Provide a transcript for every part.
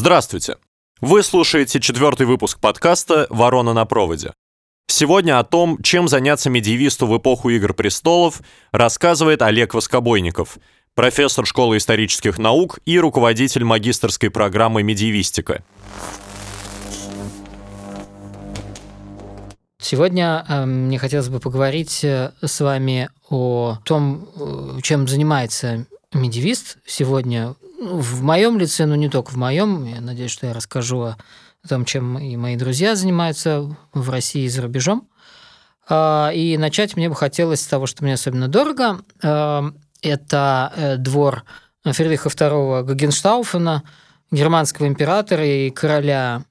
Здравствуйте! Вы слушаете четвертый выпуск подкаста «Ворона на проводе». Сегодня о том, чем заняться медиевисту в эпоху Игр престолов, рассказывает Олег Воскобойников, профессор школы исторических наук и руководитель магистрской программы «Медиевистика». Сегодня э, мне хотелось бы поговорить э, с вами о том, э, чем занимается медиевист сегодня в моем лице, но не только в моем. Я надеюсь, что я расскажу о том, чем и мои друзья занимаются в России и за рубежом. А, и начать мне бы хотелось с того, что мне особенно дорого. А, это двор Фридриха II Гогенштауфена, германского императора и короля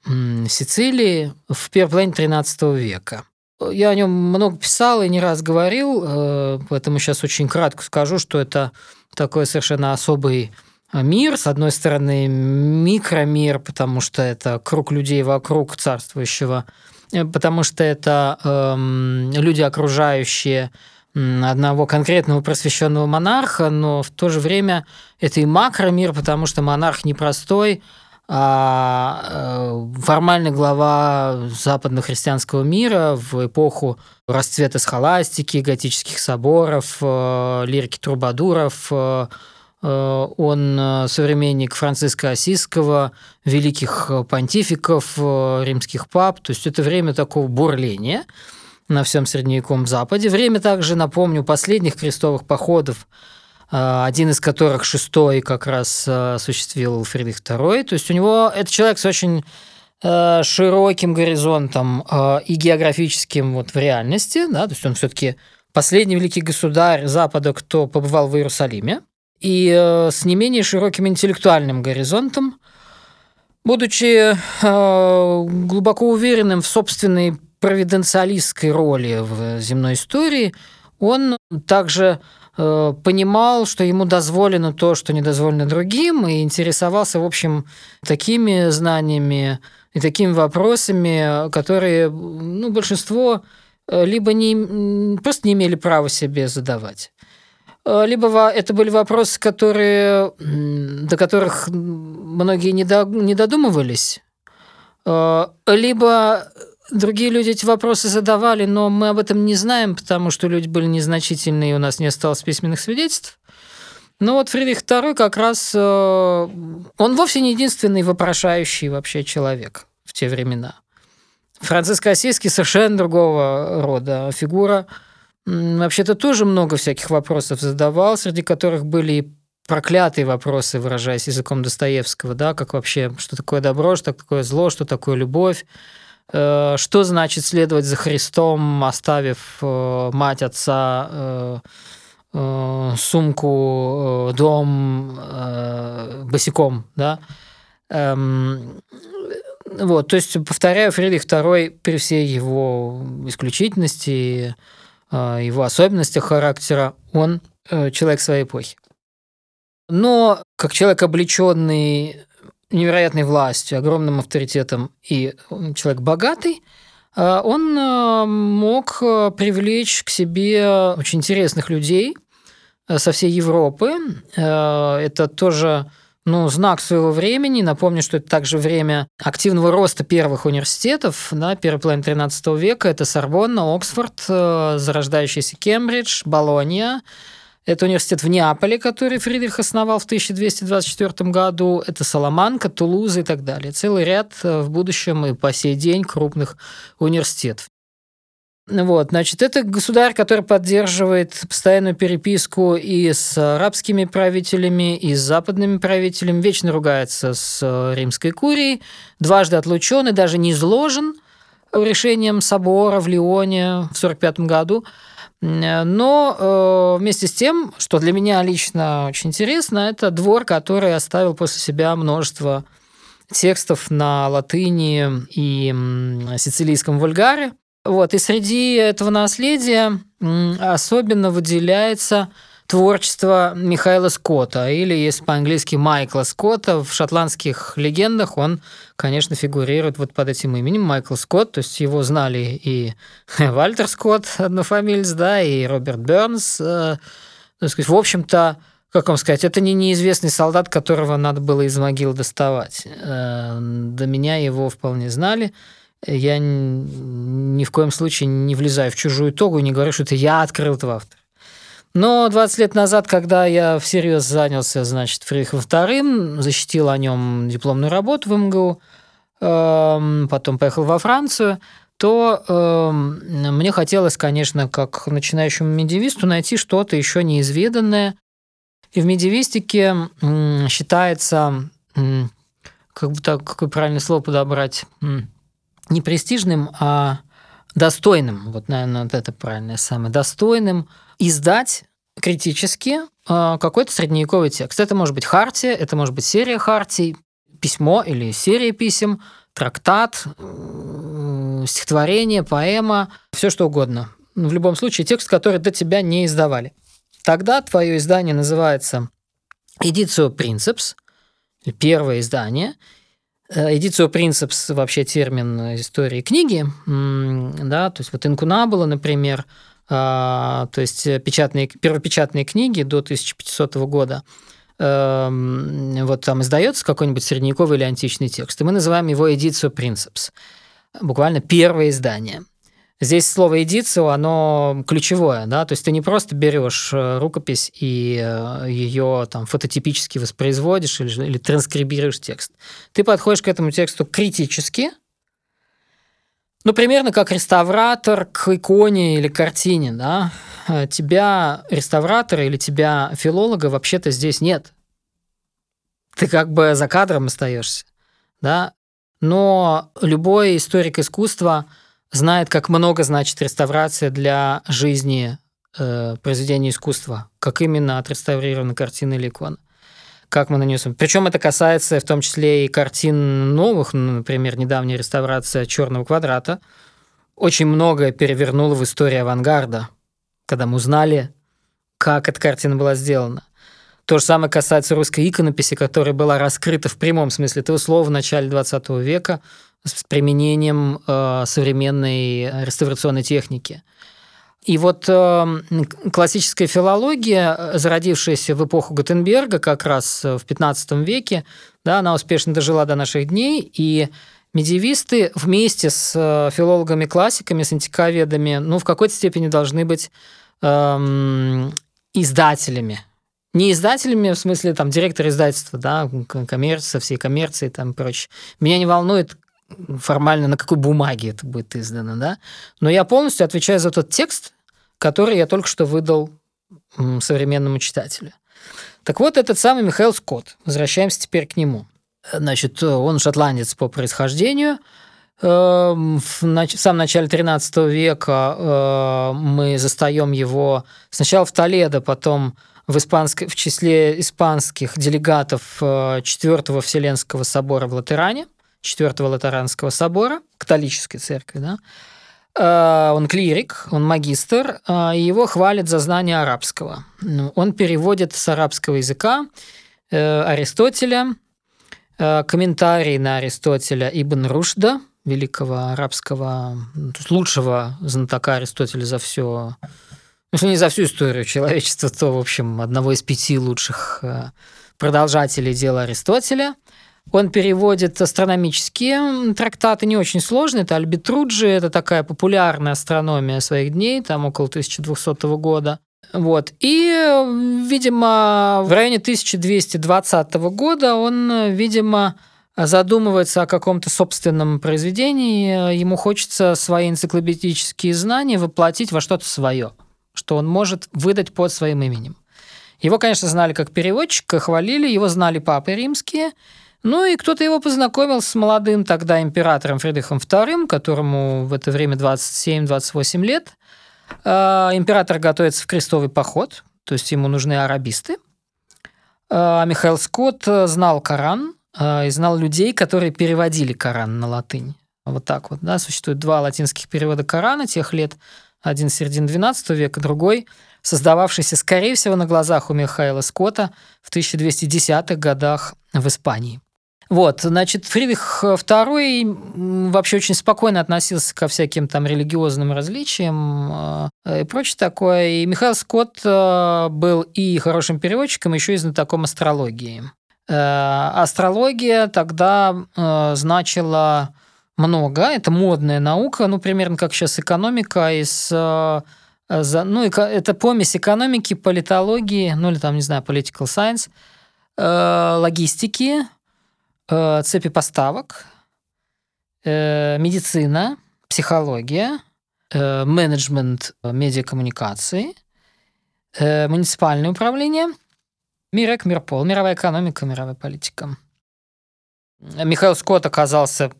Сицилии в первой половине XIII века. Я о нем много писал и не раз говорил, э, поэтому сейчас очень кратко скажу, что это такой совершенно особый мир. С одной стороны, микромир, потому что это круг людей вокруг царствующего, э, потому что это э, люди, окружающие одного конкретного просвещенного монарха, но в то же время это и макромир, потому что монарх непростой, а э, формальный глава западно-христианского мира в эпоху расцвета схоластики, готических соборов, э, лирики трубадуров, он современник Франциска Осиского, великих понтификов, римских пап. То есть это время такого бурления на всем Средневековом Западе. Время также, напомню, последних крестовых походов Э, один из которых шестой как раз э, осуществил Фридрих II. То есть у него это человек с очень э, широким горизонтом и географическим вот в реальности, да, то есть он все-таки последний великий государь Запада, кто побывал в Иерусалиме, и с не менее широким интеллектуальным горизонтом, будучи глубоко уверенным в собственной провиденциалистской роли в земной истории, он также Э, понимал, что ему дозволено то, что не дозволено другим, и интересовался, в общем, такими знаниями и такими вопросами, которые ну, большинство э, либо не, просто не имели права себе задавать, э, либо это были вопросы, которые, до которых многие не, до, не додумывались, либо Другие люди эти вопросы задавали, но мы об этом не знаем, потому что люди были незначительные, и у нас не осталось письменных свидетельств. Но вот Фридрих II как раз... Э, он вовсе не единственный вопрошающий вообще человек в те времена. Франциск Осийский совершенно другого рода фигура. Вообще-то тоже много всяких вопросов задавал, среди которых были и проклятые вопросы, выражаясь языком Достоевского, да, как вообще, что такое добро, что такое зло, что такое любовь, Э, что значит следовать за Христом, оставив э, мать, отца, э, сумку, дом босиком, да? Эм, вот, то есть, повторяю, Фридрих II при всей его исключительности, его особенностях характера, он человек своей эпохи. Но как человек, облеченный невероятной властью, огромным авторитетом и человек богатый, а, он а, мог а, привлечь к себе очень интересных людей со всей Европы. Это тоже ну, знак своего времени. Напомню, что это также время активного роста первых университетов, да, первой половины XIII века. Это Сорбонна, Оксфорд, зарождающийся Кембридж, Болонья, это университет в Неаполе, который Фридрих основал в 1224 году. Это Саламанка, Тулуза и так далее. Целый ряд э, в будущем и по сей день крупных университетов. Вот, значит, это государь, который поддерживает постоянную переписку и с арабскими правителями, и с западными правителями, вечно ругается с э, римской курией, дважды отлучен и даже не изложен решением собора в Лионе в 1945 году. Но э, вместе с тем, что для меня лично очень интересно, это двор, который оставил после себя множество текстов на латыни и сицилийском вульгаре. Вот. И среди этого наследия особенно выделяется творчество Михаила Скотта, или, если по-английски, Майкла Скотта. В шотландских легендах он, конечно, фигурирует вот под этим именем Майкл Скотт, то есть его знали и Вальтер Скотт, однофамилец, да, и Роберт Бернс. Э, сказать, в общем-то, как вам сказать, это не неизвестный солдат, которого надо было из могил доставать. Э, до меня его вполне знали. Я ни в коем случае не влезаю в чужую тогу и не говорю, что это я открыл этого автора. Но 20 лет назад, когда я всерьез занялся, значит, Фридрихом вторым, защитил о нем дипломную работу в МГУ, эм, потом поехал во Францию, то э, мне хотелось, конечно, как начинающему медиевисту, найти что-то еще неизведанное. И в медиевистике э, считается, э, как бы так, какое правильное слово подобрать, не престижным, а достойным, вот, наверное, вот это правильное самое, достойным издать критически э, какой-то средневековый текст. Это может быть хартия, это может быть серия хартий, письмо или серия писем, трактат, стихотворение, поэма, все что угодно. В любом случае, текст, который до тебя не издавали. Тогда твое издание называется Editio Princeps, первое издание. Editio Princeps вообще термин истории книги, да, то есть вот Инкунабула, например, а, то есть печатные, первопечатные книги до 1500 года, эм, вот там издается какой-нибудь средневековый или античный текст, и мы называем его Editio Princeps буквально первое издание. Здесь слово «эдицио», оно ключевое, да, то есть ты не просто берешь э, рукопись и э, ее там фототипически воспроизводишь или, или транскрибируешь текст. Ты подходишь к этому тексту критически, ну, примерно как реставратор к иконе или картине, да. Э, тебя, реставратора или тебя, филолога, вообще-то здесь нет. Ты как бы за кадром остаешься, да. Но любой историк искусства знает, как много значит реставрация для жизни э, произведения искусства, как именно отреставрирована картина или икона как мы нанесем. Причем это касается в том числе и картин новых, ну, например, недавняя реставрация Черного квадрата. Очень многое перевернуло в истории авангарда, когда мы узнали, как эта картина была сделана. То же самое касается русской иконописи, которая была раскрыта в прямом смысле этого слова в начале 20 века с применением э, современной реставрационной техники. И вот э, классическая филология, зародившаяся в эпоху Гутенберга, как раз в 15 веке, да, она успешно дожила до наших дней, и медиевисты вместе с э, филологами-классиками, с антиковедами, ну, в какой-то степени должны быть э, издателями не издателями, в смысле там директор издательства, да, коммерция, всей коммерции там прочее. Меня не волнует формально, на какой бумаге это будет издано, да, но я полностью отвечаю за тот текст, который я только что выдал современному читателю. Так вот, этот самый Михаил Скотт, возвращаемся теперь к нему. Значит, он шотландец по происхождению, эм, в самом начале 13 века э, мы застаем его сначала в Толедо, потом в, испанск... в числе испанских делегатов э, Четвертого Вселенского собора в Латеране, Четвертого Латеранского собора, католической церкви, да, э, он клирик, он магистр, э, и его хвалят за знание арабского. Ну, он переводит с арабского языка Аристотеля, комментарий на Аристотеля Ибн Рушда, великого арабского, лучшего знатока Аристотеля за все если не за всю историю человечества, то, в общем, одного из пяти лучших э, продолжателей дела Аристотеля. Он переводит астрономические трактаты, не очень сложные. Это Альбитруджи, это такая популярная астрономия своих дней, там около 1200 года. Вот. И, видимо, в районе 1220 года он, видимо, задумывается о каком-то собственном произведении, ему хочется свои энциклопедические знания воплотить во что-то свое что он может выдать под своим именем. Его, конечно, знали как переводчика, хвалили, его знали папы римские, ну и кто-то его познакомил с молодым тогда императором Фридрихом II, которому в это время 27-28 лет. А, император готовится в крестовый поход, то есть ему нужны арабисты. А Михаил Скотт знал Коран а, и знал людей, которые переводили Коран на латынь. Вот так вот, да, существует два латинских перевода Корана тех лет – один середины XII века, другой создававшийся, скорее всего, на глазах у Михаила Скотта в 1210-х годах в Испании. Вот, значит, Фридрих II вообще очень спокойно относился ко всяким там религиозным различиям э, и прочее такое. И Михаил Скотт э, был и хорошим переводчиком, еще и знатоком астрологии. Э, астрология тогда значила много, это модная наука, ну, примерно как сейчас экономика из ну, это помесь экономики, политологии, ну, или там, не знаю, political science, логистики, Э, цепи поставок, э, медицина, психология, э, менеджмент медиакоммуникации, муниципальное управление, МИРЭК, МИРПОЛ, мировая экономика, мировая политика. Михаил Скотт оказался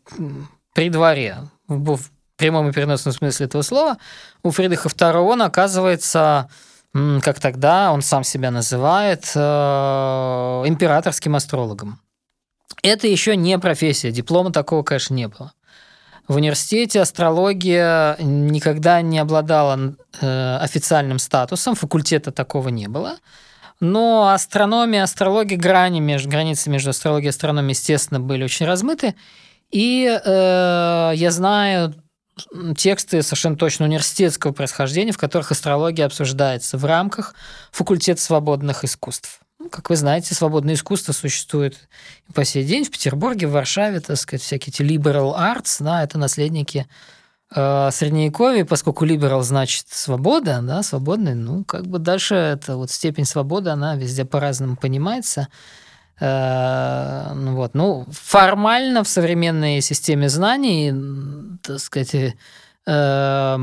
при дворе, в прямом и переносном смысле этого слова. У Фридриха II он оказывается, как тогда он сам себя называет, императорским астрологом. Это еще не профессия, диплома такого, конечно, не было. В университете астрология никогда не обладала э, официальным статусом, факультета такого не было. Но астрономия, астрология, грани между, границы между астрологией и астрономией, естественно, были очень размыты. И э, я знаю тексты совершенно точно университетского происхождения, в которых астрология обсуждается в рамках факультета свободных искусств. Ну, как вы знаете, свободное искусство существует по сей день в Петербурге, в Варшаве, так сказать, всякие эти liberal arts, да, это наследники э, Средневековья, поскольку liberal значит свобода, да, свободный, ну, как бы дальше эта вот степень свободы, она везде по-разному понимается. Э, ну, вот, ну, формально в современной системе знаний, так сказать, э,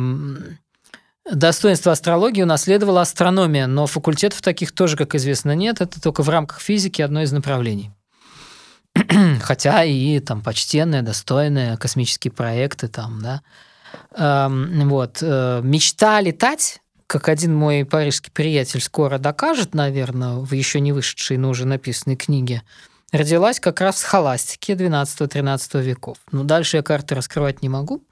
Достоинство астрологии унаследовала астрономия, но факультетов таких тоже, как известно, нет. Это только в рамках физики одно из направлений. Хотя и там почтенные, достойные космические проекты там, да. Эм, вот. Э, мечта летать, как один мой парижский приятель скоро докажет, наверное, в еще не вышедшей, но уже написанной книге, родилась как раз в схоластике 12-13 веков. Но дальше я карты раскрывать не могу,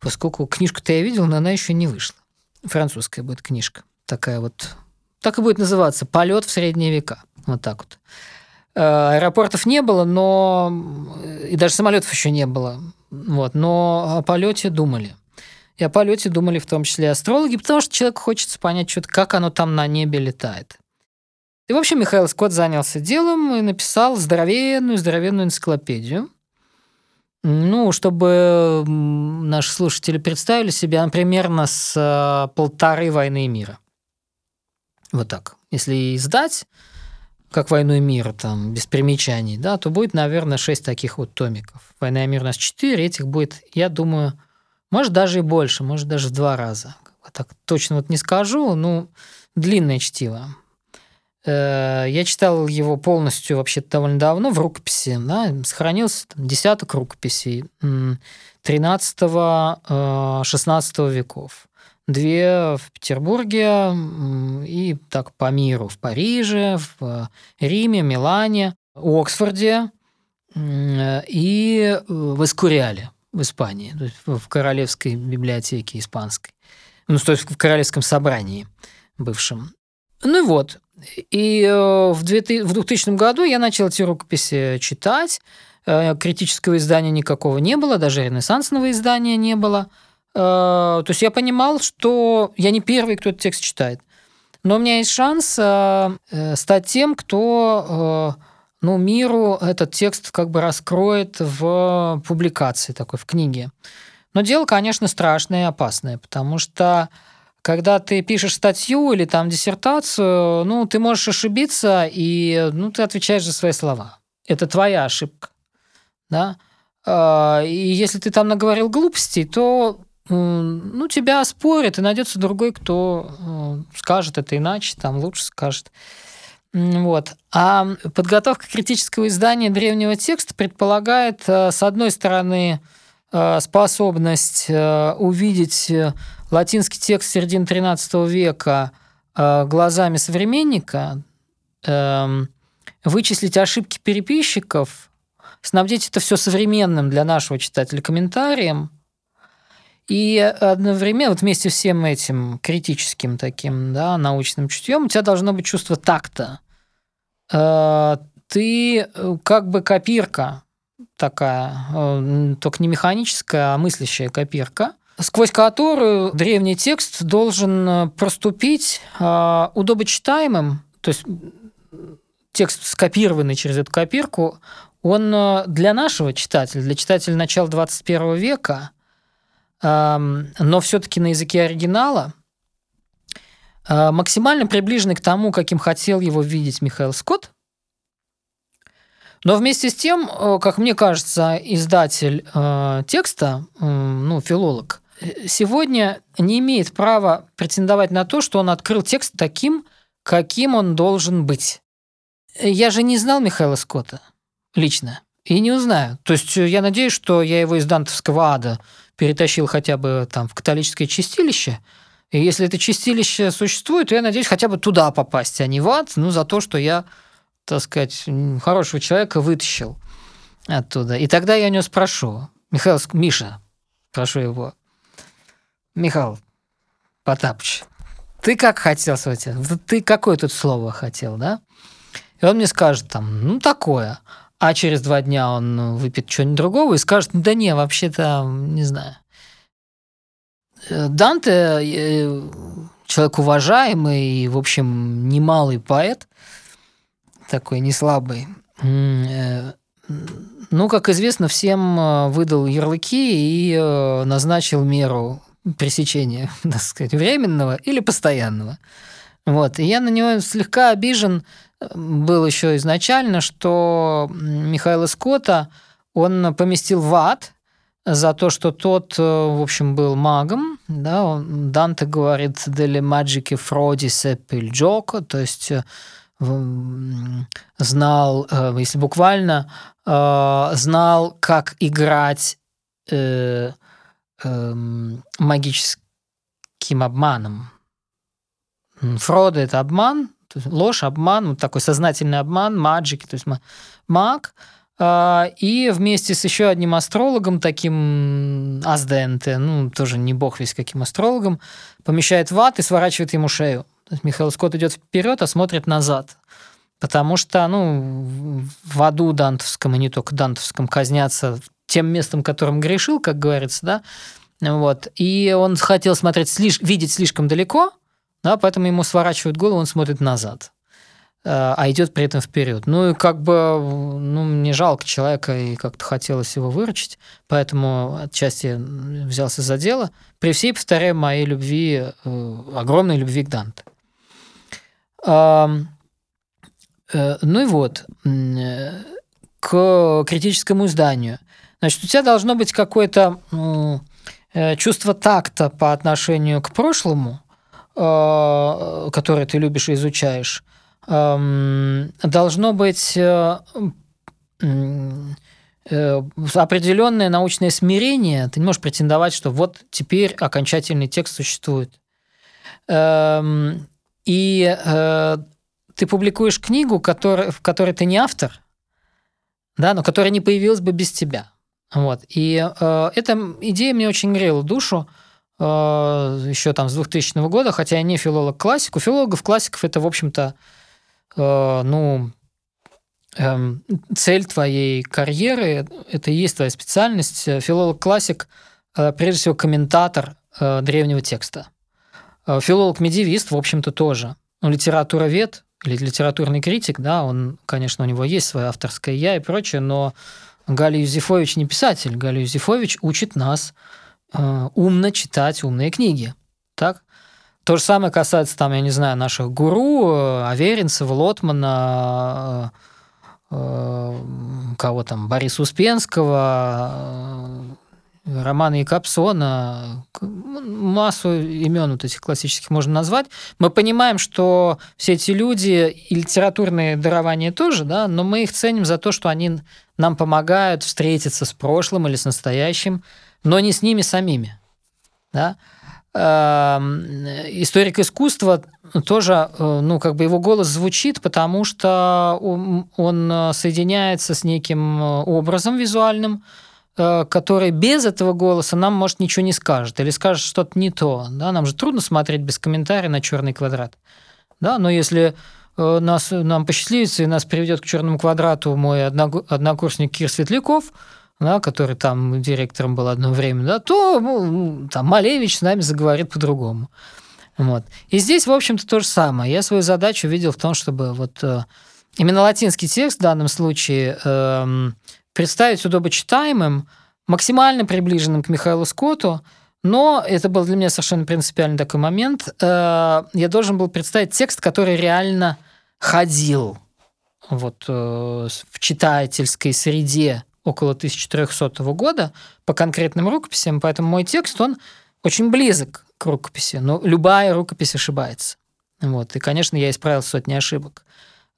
поскольку книжку-то я видел, но она еще не вышла. Французская будет книжка. Такая вот. Так и будет называться «Полет в средние века». Вот так вот. Э, аэропортов не было, но и даже самолетов еще не было. Вот, но о полете думали. И о полете думали в том числе астрологи, потому что человеку хочется понять, что как оно там на небе летает. И, в общем, Михаил Скотт занялся делом и написал здоровенную, здоровенную энциклопедию, ну, чтобы наши слушатели представили себе, она примерно с э, полторы войны мира. Вот так. Если издать, как «Войну и мир», там, без примечаний, да, то будет, наверное, шесть таких вот томиков. «Война и мир» у нас четыре, этих будет, я думаю, может, даже и больше, может, даже в два раза. Так точно вот не скажу, ну, длинное чтиво. Э, я читал его полностью вообще довольно давно в рукописи. Да, сохранился там, десяток рукописей 13-16 э, веков. Две в Петербурге и так по миру. В Париже, в Риме, Милане, Оксфорде и в Эскуриале в Испании, то есть в Королевской библиотеке испанской. Ну, то есть в Королевском собрании бывшем. Ну и вот, и э, в 2000 году я начал эти рукописи читать. Э, критического издания никакого не было, даже ренессансного издания не было. Э, то есть я понимал, что я не первый, кто этот текст читает. Но у меня есть шанс стать тем, кто ну, миру этот текст как бы раскроет в публикации такой, в книге. Но дело, конечно, страшное и опасное, потому что когда ты пишешь статью или там диссертацию, ну, ты можешь ошибиться, и ну, ты отвечаешь за свои слова. Это твоя ошибка. Да? А, и если ты там наговорил глупостей, то ну, тебя спорят, и найдется другой, кто э, скажет это иначе, там лучше скажет. Вот. А подготовка критического издания древнего текста предполагает, э, с одной стороны, э, способность увидеть латинский текст середины XIII века э, глазами современника, эм, вычислить ошибки переписчиков, снабдить это все современным для нашего читателя комментарием, и одновременно, вот вместе всем этим критическим таким, да, научным чутьем, у тебя должно быть чувство такта. Э, ты э, как бы копирка такая, только не механическая, а мыслящая копирка, сквозь которую древний текст должен проступить удобочитаемым, то есть текст, скопированный через эту копирку, он для нашего читателя, для читателя начала 21 века, эм, но все-таки на языке оригинала, Э, максимально приближенный к тому, каким хотел его видеть Михаил Скотт. Но вместе с тем, э, как мне кажется, издатель э, текста, ну, филолог, сегодня не имеет права претендовать на то, что он открыл текст таким, каким он должен быть. Я же не знал Михаила Скотта лично и не узнаю. То есть я надеюсь, что я его из дантовского ада перетащил хотя бы там в католическое чистилище – и если это чистилище существует, то я надеюсь хотя бы туда попасть, а не в ад, ну, за то, что я, так сказать, хорошего человека вытащил оттуда. И тогда я у него спрошу, Михаил, Миша, прошу его, Михаил Потапыч, ты как хотел, смотрите, ты какое тут слово хотел, да? И он мне скажет там, ну, такое. А через два дня он выпьет что-нибудь другого и скажет, да не, вообще-то, не знаю. Данте э, человек уважаемый и, в общем, немалый поэт, такой не слабый. Э, ну, как известно, всем э, выдал ярлыки и назначил меру пресечения, так сказать, временного или постоянного. Вот. И я на него слегка обижен был еще изначально, что Михаила Скотта он поместил в ад – за то, что тот, э, в общем, был магом. Да? Данте говорит «delle magiche frodi seppe il gioco», то есть э, знал, э, если буквально, знал, как играть эм, магическим обманом. Фрода – это обман, ложь, обман, такой сознательный обман, маджики, то есть маг – а, и вместе с еще одним астрологом, таким Азденте, ну, тоже не бог весь каким астрологом, помещает в ад и сворачивает ему шею. То есть Михаил Скотт идет вперед, а смотрит назад. Потому что, ну, в аду дантовском, и не только дантовском, казнятся тем местом, которым грешил, как говорится, да, вот. И он хотел смотреть, слиш... видеть слишком далеко, да, поэтому ему сворачивают голову, он смотрит назад. Э, а идет при этом вперед. Ну и как бы, ну, мне жалко человека, и как-то хотелось его выручить, поэтому отчасти взялся за дело. При всей, повторяю, моей любви, э, огромной любви к Данте. Э, ну и вот, к критическому изданию. Значит, у тебя должно быть какое-то чувство такта по отношению к прошлому, которое ты любишь и изучаешь, должно быть э, э, определенное научное смирение. Ты не можешь претендовать, что вот теперь окончательный текст существует. Эм, и э, ты публикуешь книгу, в которой ты не автор, да, но которая не появилась бы без тебя. Вот. И э, эта идея мне очень грела душу э, еще там с 2000 года, хотя я не филолог классик. У филологов классиков это, в общем-то, Э, ну, эм, цель твоей карьеры, это и есть твоя специальность. Филолог-классик, э, прежде всего, комментатор э, древнего текста. Филолог-медиевист, в общем-то, тоже. Ну, литературовед или литературный критик, да, он, конечно, у него есть свое авторское «я» и прочее, но Галя Юзефович не писатель. Галя Юзефович учит нас умно читать умные книги. Так? То же самое касается, там, я не знаю, наших гуру, э, Аверинцева, Лотмана, э, э, кого там, Бориса Успенского, Романа Якобсона, массу имен вот этих классических можно назвать. Мы понимаем, что все эти люди и литературные дарования тоже, да, но мы их ценим за то, что они нам помогают встретиться с прошлым или с настоящим, но не с ними самими. Да? Эм, историк искусства тоже, э, ну, как бы его голос звучит, потому что он соединяется с неким э, образом визуальным, э, который без этого голоса нам, может, ничего не скажет или скажет что-то не то. Да? Нам же трудно смотреть без комментария на черный квадрат. Да? Но если э, нас, нам посчастливится и нас приведет к черному квадрату мой однокурсник Кир Светляков, да, который там директором был одно время, да, то ну, там Малевич с нами заговорит по-другому. Вот. И здесь, в общем-то, то же самое. Я свою задачу видел в том, чтобы вот э, именно латинский текст в данном случае э, представить удобочитаемым, максимально приближенным к Михаилу Скотту, но это был для меня совершенно принципиальный такой момент. Э, я должен был представить текст, который реально ходил вот э, в читательской среде около 1400 года по конкретным рукописям, поэтому мой текст, он очень близок к рукописи, но любая рукопись ошибается. Вот. И, конечно, я исправил сотни ошибок,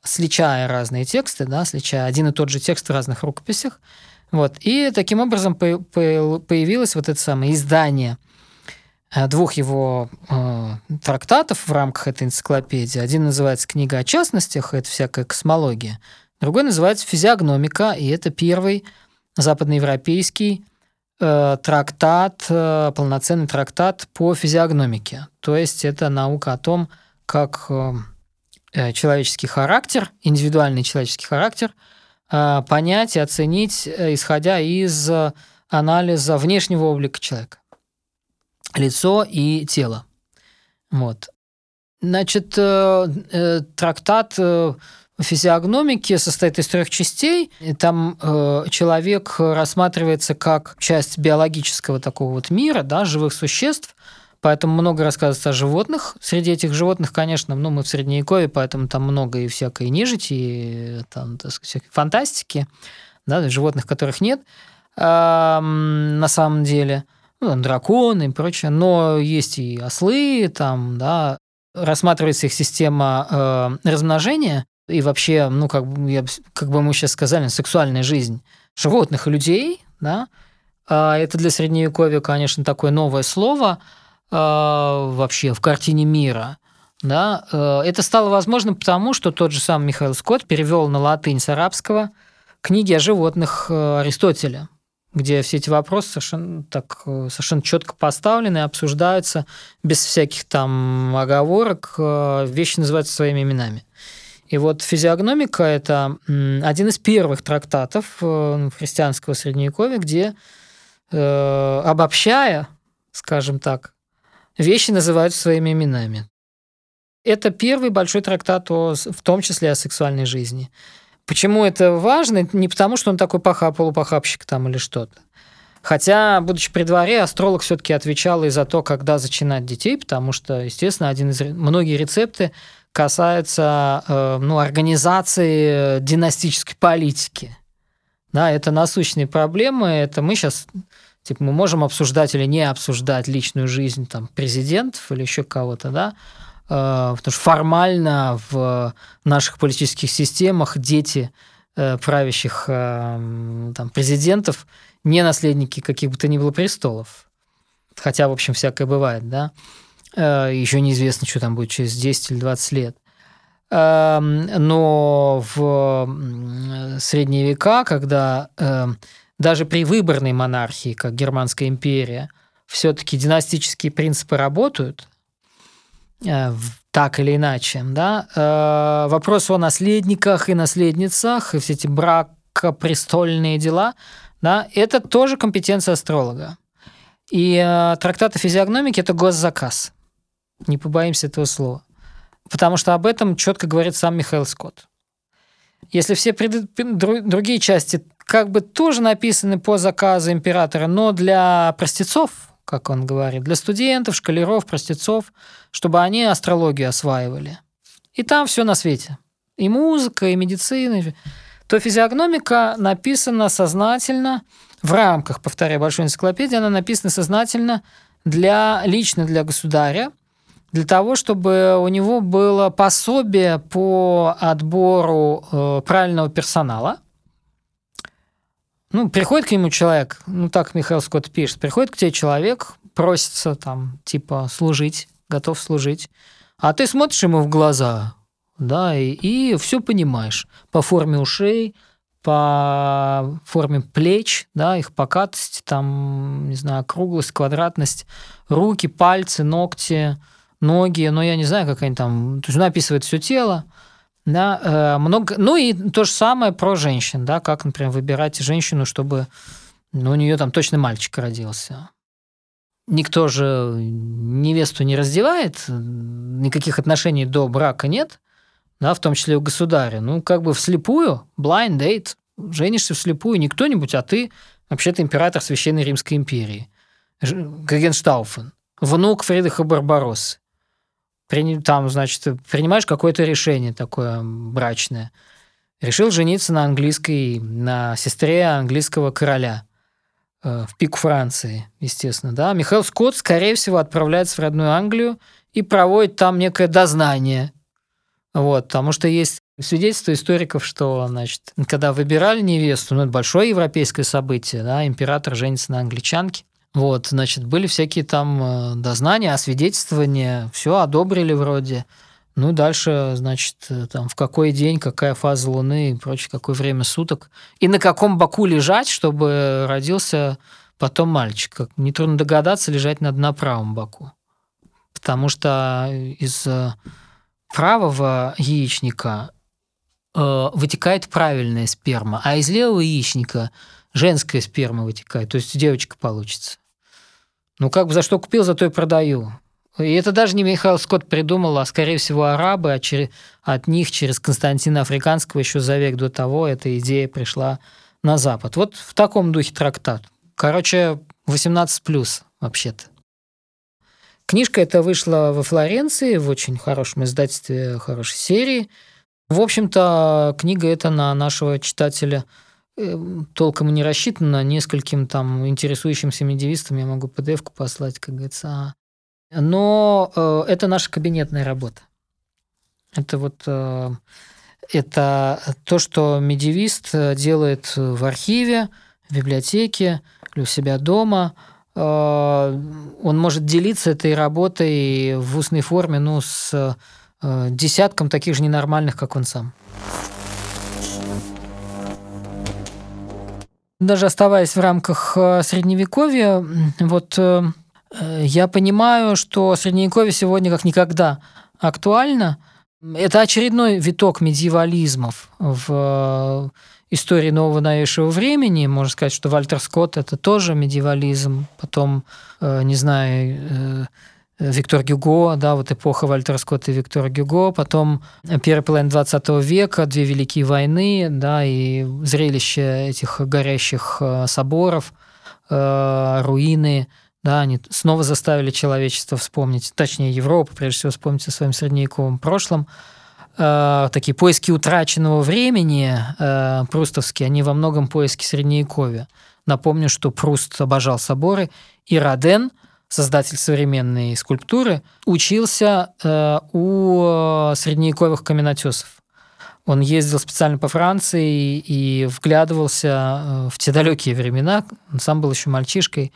сличая разные тексты, да, сличая один и тот же текст в разных рукописях. Вот. И таким образом появилось вот это самое издание э, двух его э, трактатов в рамках этой энциклопедии. Один называется «Книга о частностях», это всякая космология. Другой называется «Физиогномика», и это первый западноевропейский э, трактат, э, полноценный трактат по физиогномике. То есть это наука о том, как э человеческий характер, индивидуальный человеческий характер – Э, понять и оценить, э, исходя из анализа внешнего облика человека. Лицо и тело. Вот. Значит, э, трактат физиогномики состоит из трех частей. Там человек рассматривается как часть биологического такого вот мира, да, живых существ, Поэтому много рассказывается о животных. Среди этих животных, конечно, ну, мы в Средневековье, поэтому там много и всякой нежити, и там, так сказать, фантастики, да, животных, которых нет на самом деле. Ну, драконы и прочее. Но есть и ослы, там, да, рассматривается их система э, размножения и вообще, ну, как, я, как бы мы сейчас сказали, сексуальная жизнь животных и людей, да, а это для Средневековья, конечно, такое новое слово – вообще в картине мира. Да? Э, это стало возможным потому, что тот же сам Михаил Скотт перевел на латынь с арабского книги о животных э, Аристотеля, где все эти вопросы совершенно, так, совершенно четко поставлены, обсуждаются без всяких там оговорок, вещи называются своими именами. И вот физиогномика – это один из первых трактатов христианского средневековья, где, обобщая, скажем так, вещи называют своими именами. Это первый большой трактат, о, в том числе о сексуальной жизни. Почему это важно? Не потому, что он такой паха, полупохабщик там или что-то. Хотя, будучи при дворе, астролог все-таки отвечал и за то, когда зачинать детей, потому что, естественно, один из многие рецепты касаются э, ну, организации династической политики. Да, это насущные проблемы. Это мы сейчас Типа мы можем обсуждать или не обсуждать личную жизнь там, президентов или еще кого-то, да, э, потому что формально в наших политических системах дети э, правящих э, там, президентов не наследники каких бы то ни было престолов. Хотя, в общем, всякое бывает, да. Еще неизвестно, что там будет через 10 или 20 лет. Эм, но в средние века, когда даже при выборной монархии, как Германская империя, все-таки династические принципы работают, э, так или иначе. Да? Э, вопрос о наследниках и наследницах, и все эти бракопрестольные дела, да, это тоже компетенция астролога. И э, трактат о физиогномике – это госзаказ. Не побоимся этого слова. Потому что об этом четко говорит сам Михаил Скотт. Если все пред... другие части как бы тоже написаны по заказу императора, но для простецов, как он говорит, для студентов, шкалеров, простецов, чтобы они астрологию осваивали. И там все на свете. И музыка, и медицина. То физиогномика написана сознательно в рамках, повторяю, большой энциклопедии, она написана сознательно для, лично для государя, для того, чтобы у него было пособие по отбору э, правильного персонала – ну, приходит к нему человек, ну, так Михаил Скотт пишет, приходит к тебе человек, просится там, типа, служить, готов служить, а ты смотришь ему в глаза, да, и, и все понимаешь. По форме ушей, по форме плеч, да, их покатость, там, не знаю, круглость, квадратность, руки, пальцы, ногти, ноги, но я не знаю, как они там, то есть он описывает все тело, Да, э, много, ну и то же самое про женщин, да, как, например, выбирать женщину, чтобы ну, у нее там точно мальчик родился. Никто же невесту не раздевает, никаких отношений до брака нет, да, в том числе у государя. Ну, как бы вслепую, blind date, женишься вслепую не кто-нибудь, а ты вообще-то император Священной Римской империи. Гагенштауфен, внук Фридриха Барбароссы там, значит, принимаешь какое-то решение такое брачное. Решил жениться на английской, на сестре английского короля э, в пику Франции, естественно, да. Михаил Скотт, скорее всего, отправляется в родную Англию и проводит там некое дознание. Вот, потому что есть свидетельство историков, что, значит, когда выбирали невесту, ну, это большое европейское событие, да, император женится на англичанке, вот, значит, были всякие там э, дознания, освидетельствования, все одобрили вроде. Ну, дальше, значит, э, там, в какой день, какая фаза Луны и прочее, какое время суток. И на каком боку лежать, чтобы родился потом мальчик. Как нетрудно догадаться, лежать надо на правом боку. Потому что из э, правого яичника э, вытекает правильная сперма, а из левого яичника женская сперма вытекает, то есть девочка получится. Ну, как бы за что купил, за то и продаю. И это даже не Михаил Скотт придумал, а, скорее всего, арабы, а через, от них через Константина Африканского еще за век до того эта идея пришла на Запад. Вот в таком духе трактат. Короче, 18 плюс вообще-то. Книжка эта вышла во Флоренции в очень хорошем издательстве, хорошей серии. В общем-то, книга эта на нашего читателя – толком не рассчитано, нескольким там интересующимся медиевистам я могу PDF-ку послать, как говорится. Но э, это наша кабинетная работа. Это вот э, это то, что медиевист делает в архиве, в библиотеке или у себя дома. Э, он может делиться этой работой в устной форме ну, с э, десятком таких же ненормальных, как он сам. Даже оставаясь в рамках э, средневековья, вот э, я понимаю, что средневековье сегодня как никогда актуально. Это очередной виток медиевализмов в э, истории нового новейшего времени. Можно сказать, что Вальтер Скотт – это тоже медиевализм. Потом, не знаю, Виктор Гюго, да, вот эпоха Вальтера Скотта и Виктора Гюго, потом первый половина 20 века, две великие войны, да, и зрелище этих горящих э, соборов, э, руины, да, они снова заставили человечество вспомнить, точнее Европу, прежде всего вспомнить о своем средневековом прошлом. Э, такие поиски утраченного времени э, прустовские, они во многом поиски средневековья. Напомню, что Пруст обожал соборы, и Роден – создатель современной скульптуры, учился э, у средневековых каменотесов. Он ездил специально по Франции и вглядывался э, в те далекие времена. Он сам был еще мальчишкой.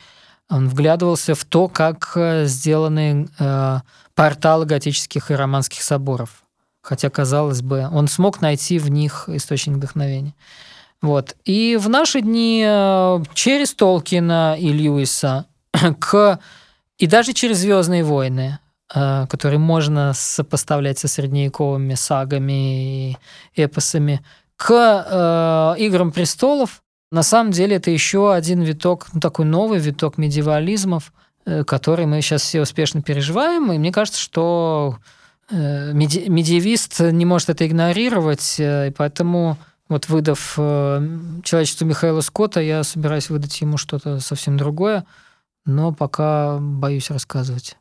Он вглядывался в то, как э, сделаны э, порталы готических и романских соборов. Хотя, казалось бы, он смог найти в них источник вдохновения. Вот. И в наши дни э, через Толкина и Льюиса к и даже через Звездные войны, э, которые можно сопоставлять со средневековыми сагами и эпосами, к э, Играм престолов, на самом деле это еще один виток, ну, такой новый виток медиевализмов, э, который мы сейчас все успешно переживаем. И мне кажется, что меди- медиевист не может это игнорировать, и поэтому вот выдав человечеству Михаила Скотта, я собираюсь выдать ему что-то совсем другое но пока боюсь рассказывать.